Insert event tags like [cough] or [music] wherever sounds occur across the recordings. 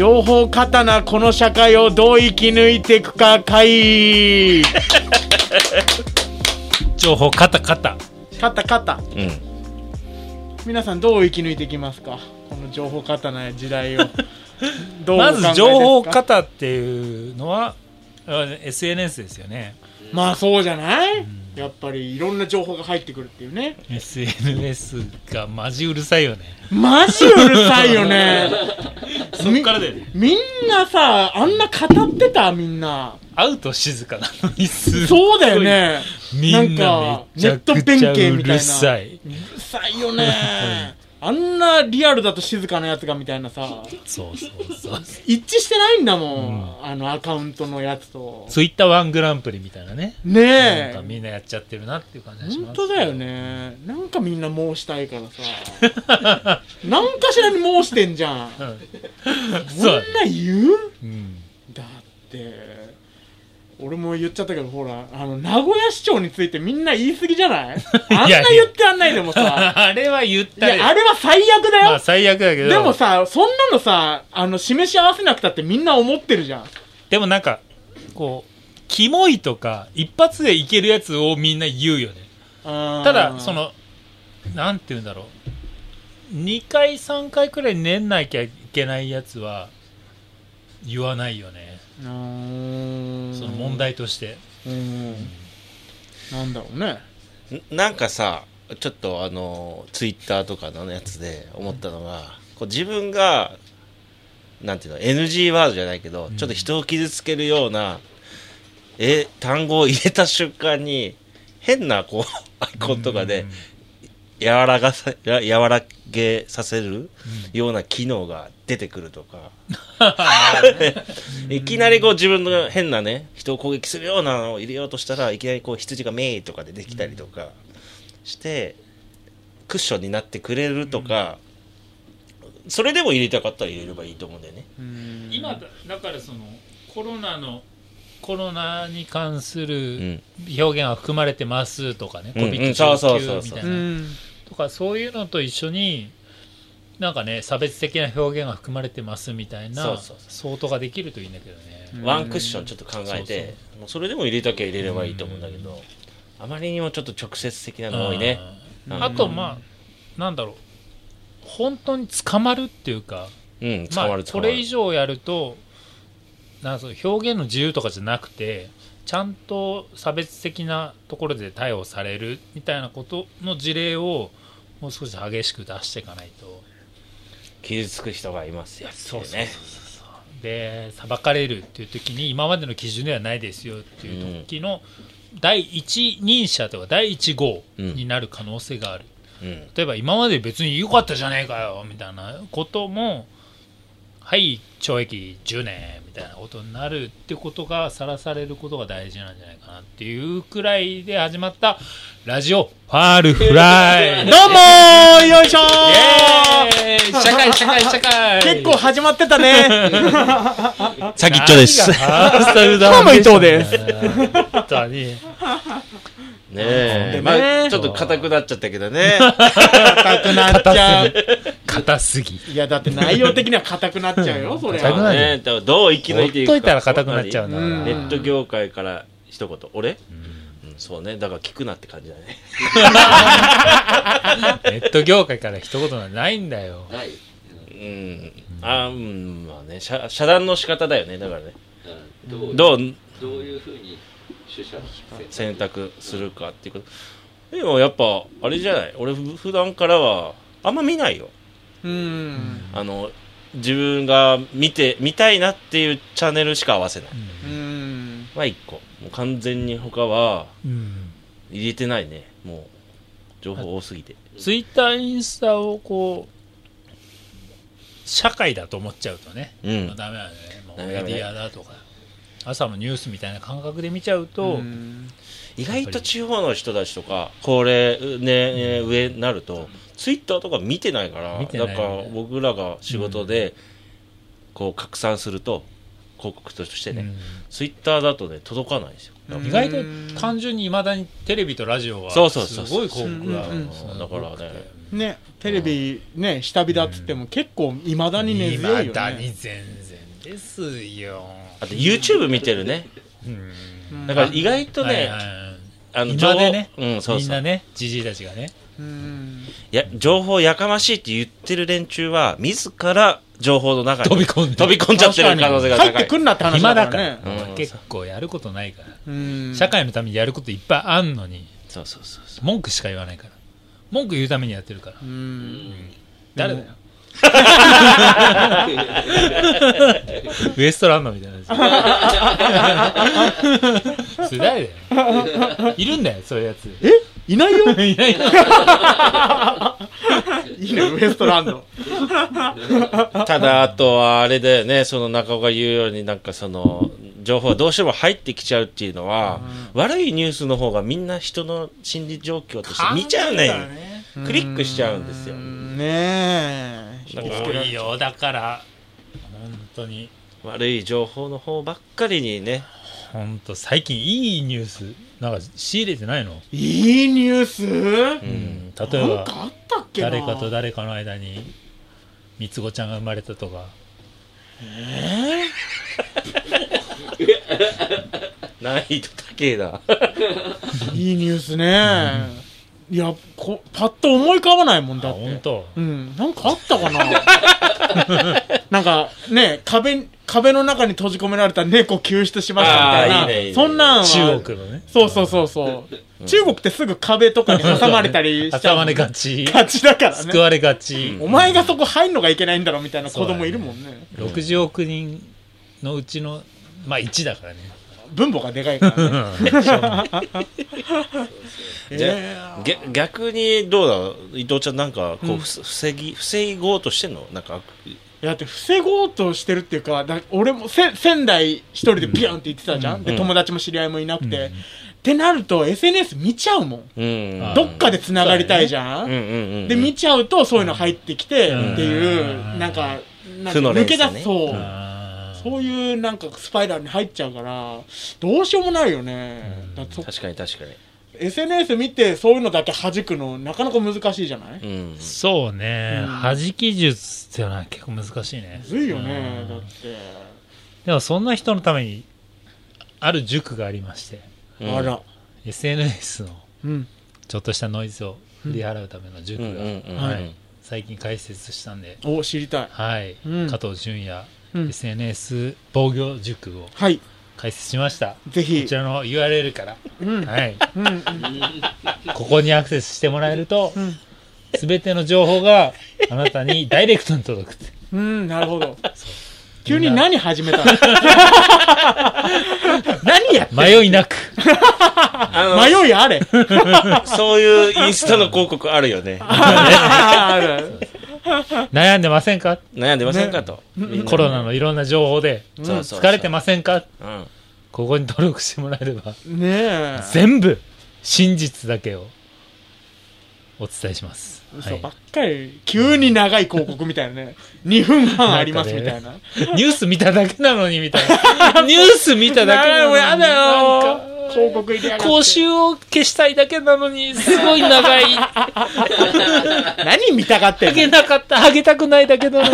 情報過多なこの社会をどう生き抜いていくか会 [laughs] 情報カタカタカタカタうん。皆さんどう生き抜いていきますか？この情報過多な時代を。どうまず情報カタっていうのはあ SNS ですよね。まあそうじゃない、やっぱりいろんな情報が入ってくるっていうね。SNS がマジうるさいよね。マジうるさいよね。[laughs] そっからだよね。みんなさあんな語ってた？みんな。会うと静かなのにすそうだよね。みんなめかちゃくちゃうるさい。うるさいよねあんなリアルだと静かなやつがみたいなさ。そうそうそう一致してないんだもん、あのアカウントのやつと。ツイッターワングランプリみたいなね。ねなんかえみんなやっちゃってるなっていう感じがします本当だよね。なんかみんな申したいからさ。[laughs] なんかしらに申してんじゃん。うん。そんな言う？うん。だって俺も言っちゃったけどほらあの名古屋市長についてみんな言い過ぎじゃない？[laughs] あんな言ってやんないでもさ。[laughs] あれは言っいたよ。やあれは最悪だよ、まあ最悪だけど。でもさそんなのさあの示し合わせなくたってみんな思ってるじゃん。でもなんかこうキモいとか一発でいけるやつをみんな言うよね。たただそのなんて言うんだろう。2回3回くらい練んなきゃいけないやつは言わないよね。うー。んその問題として。うんなんだろうね。んなんかさちょっとあのツイッターとかのやつで思ったのが、こう自分がなんていうの NG ワードじゃないけど、ん。ちょっと人を傷つけるようなえ単語を入れた瞬間に変なこうアイコンとかで柔らがさや柔らげさせるような機能が出てくるとか、[laughs] いきなりこう自分の変なね人を攻撃するようなのを入れようとしたらいきなりこう羊がメイとかでできたりとかして、クッションになってくれるとか、それでも入れたかったら入れればいいと思うんだよね。今だだからそのコロナのコロナに関すうるん。表現が含まれてますとかね、うんうん。そうそうそう COVID-19 そう。みたいな、とかそういうのと一緒になんかね差別的な表現が含まれてますみたいなそうそう相当ができるといいんだけどね、ワンクッションちょっと考えて、もうそれでも入れたきゃ入れればいいと思うんだけど、あまりにもちょっと直接的なの多いね。うん。あとまあなんだろう。本当に捕まるっていうかうん、捕まあまる捕まる。これ以上やるとなんかその表現の自由とかじゃなくてちゃんと差別的なところで逮捕されるみたいなことの事例をもう少し激しく出していかないと傷つく人がいますよってそうそういうね。で裁かれるっていう時に今までの基準ではないですよっていう時の第一人者とか第一号になる可能性がある、うん。例えば今まで別に良かったじゃねえかよみたいなこともはい懲役10年みたいなことになるってことがさらされることが大事なんじゃないかなっていうくらいで始まったラジオファールフライ。[laughs] どうもーよいしょー。イエーイ。社会社会社会。結構始まってたね。[laughs] 先っちょです。何が？[laughs] ファーストルダどうも伊藤です。本当に。ねえ。まね。あ、ちょっと硬くなっちゃったけどね。硬くなっちゃう硬すぎいやだって内容的には硬くなっちゃうよそれ硬くなるねだからどう生き抜いていくか。ほっといたら硬くなっちゃうんだからうんネット業界から一言。俺、うんそうね。だから聞くなって感じだね。[laughs] ネット業界から一言なんてないんだよない。うん。あうん、まあね。遮遮断の仕方だよね。だからね。うんどう？どういうふうに取捨選択するかっていうこと。でもやっぱ、あれじゃない？俺ふ普段からは、あんま見ないよ。うん。あの、自分が見て、見たいなっていうチャンネルしか合わせない。うん。は一個。もう完全に他はうん。入れてないね。もう、情報多すぎて。ツイッターインスタをこう社会だと思っちゃうとね、うん。ダメだよね。もうメディアだとか朝のニュースみたいな感覚で見ちゃうと、うん。意外と地方の人たちとかこれね、ね上になるとツイッターとか見てないから見てないだから僕らが仕事でこう拡散すると広告としてね、うん。ツイッターだとね届かないんですよ、うん。意外と単純にいまだにテレビとラジオはそうそうそうすごい広告が、うん。うん。うんだからね。ねテレビね下火だっつっても結構いまだに根強いよいまだにね全然ですよ、あと YouTube 見てるね。うん。うんだから意外とね、はいはいあの今でね。うんそうそう。みんなねじじいたちがね。うん。や情報やかましいって言ってる連中は自ら情報の中に飛び込んで。飛び込んじゃってる可能性が高い。入ってくんなって話暇だかだから。ら、ねうん。結構やることないから、うん。社会のためにやることいっぱいあんのに。そうそうそうそう。文句しか言わないから。文句言うためにやってるから、うん。誰だよウエストランドみたいなやつ。それ誰だよいるんだよそういうやつ。え？いないよ？いない。のい。いねウエストランド。ただ、あとはあれだよね、その中岡が言うように、なんかその、情報がどうしても入ってきちゃうっていうのは、悪いニュースの方がみんな人の心理状況として見ちゃうね。クリックしちゃうんですよ。ねえ多いよだから。本当に。悪い情報の方ばっかりにね、本当最近いいニュースなんか仕入れてないの、いいニュース？うん、例えばなんかあったっけな？誰かと誰かの間に三つ子ちゃんが生まれたとか。[laughs] 難易度高えな。[laughs] いいニュースね、いやこパッと思い浮かばないもんあだって。本当。うん。なんかあったかな。[laughs] なんかね壁壁の中に閉じ込められた猫救出しましたみたいな。ねね。そんなんは。中国のね。そうそうそうそう、中国ってすぐ壁とかに挟まれたりしちゃう。挟まれがち。がちだからね。救われがち、お前がそこ入んのがいけないんだろみたいな子供いるもんね。60億人のうちのまあ1だからね分母がでかいからね。[laughs] じゃえー。げ逆にどうだろう伊藤ちゃんなんかこう、防ぎ防ごうとしてんの？なんかいやだって防ごうとしてるっていうかだ俺もせ仙台一人でビューンって言ってたじゃん、うん。で友達も知り合いもいなくて、うん。ってなると SNS 見ちゃうもん。うん。あどっかで繋がりたいじゃん、うん。うんうんで見ちゃうとそういうの入ってきてってうん。いう、なんかなんか抜け出すそう、そういうなんかスパイラルに入っちゃうからどうしようもないよね、だってそ確かに確かに。SNS 見てそういうのだけ弾くのなかなか難しいじゃない、うん。そうね、うん。弾き術っていうのは結構難しいね。むずいよね、うん。だって、でもそんな人のためにある塾がありまして。うん。あら。SNS のうん。ちょっとしたノイズを振り払うための塾がうんうんうん。はい。最近開設したんで、お知りたい。はい、うん。加藤純也、うん。SNS 防御塾をはい。開設しました。ぜひ。こちらの URL から、うん。はい、ここにアクセスしてもらえるとうん。すべての情報があなたにダイレクトに届くって。うんなるほど。急に何始めたの？[laughs] 何やって迷いなく。迷いあれ。そういうインスタの広告あるよね。[laughs] ある [laughs] 悩んでませんか？悩んでませんかと、みんな。コロナのいろんな情報で。疲れてませんか？うん。ここに登録してもらえれば。ねえ。全部真実だけを。お伝えします、はい。嘘ばっかり。急に長い広告みたいなね。2分半ありますみたいな。ニュース見ただけなのにみたいな。[laughs] ニュース見ただけなのに。もうやだよ広告入れやがって。講習を消したいだけなのにすごい長い。[laughs] 何見たがってあんの？げなかった。あげたくないだけなのに。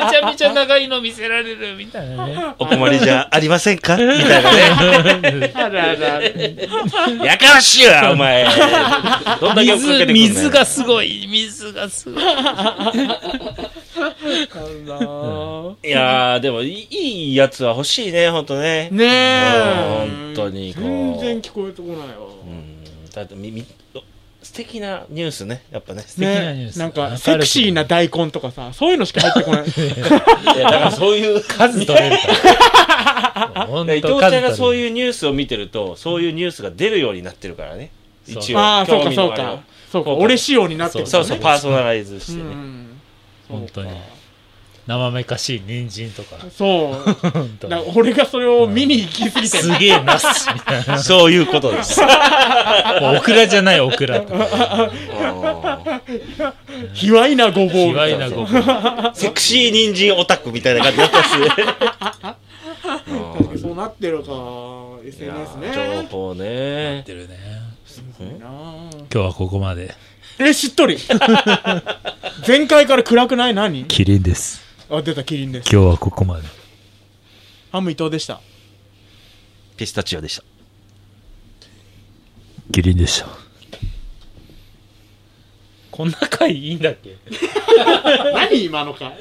めちゃめちゃ長いの見せられるみたいなね。お困りじゃありませんか？みたいなね。あるある。あるやかましいわお前。どんだけ追っかけてくん水水がすごい。水がすごいいやーでもいいやつは欲しいねほんとね。ねえ。本当にこう。全然聞こえてこないわ。うん。だってみみ素敵なニュースねやっぱね。敵なニュース。なんかセクシーな大根とかさそういうのしか入ってこない。[laughs] いやだからそういう [laughs] 数取れるから。本伊藤当ちゃんがそうういうニュースを見てるとそういうニュースが出るようになってるからね。一応ああそうかそうか。そうか俺仕様になってるそうそうパーソナライズしてね、うん本当に。生めかしい人参とか。そう。俺がそれを見に行き過ぎてすげえナスみたいなそういうことです。もうオクラじゃないオクラとか。卑卑猥なごぼ卑うが猥なごぼう。セクシー人参オタクみたいな感じだったっすね。そうなってるか。い SNS やね情報ね。てるね。今日はここまで。えしっとり前回から暗くない？何？キリンです。あ出たキリンです。今日はここまで。ハム伊藤でした。ピスタチオでした。キリンでした。こんな回いいんだっけ？[laughs] 何今のか